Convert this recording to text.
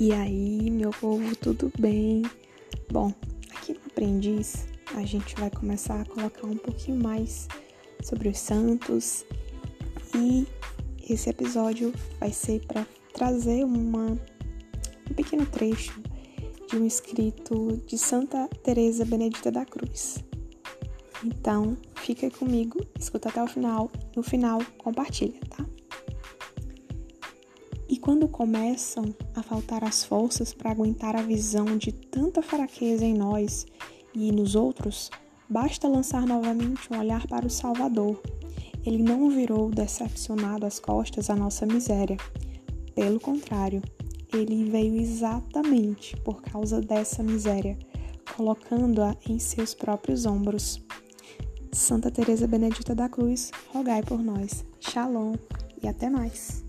E aí, meu povo, tudo bem? Bom, aqui no Aprendiz a gente vai começar a colocar um pouquinho mais sobre os santos e esse episódio vai ser para trazer uma, um pequeno trecho de um escrito de Santa Teresa Benedita da Cruz. Então, fica comigo, escuta até o final, no final compartilha, tá? Quando começam a faltar as forças para aguentar a visão de tanta fraqueza em nós e nos outros, basta lançar novamente um olhar para o Salvador. Ele não virou decepcionado as costas à nossa miséria. Pelo contrário, ele veio exatamente por causa dessa miséria, colocando-a em seus próprios ombros. Santa Teresa Benedita da Cruz, rogai por nós. Shalom e até mais.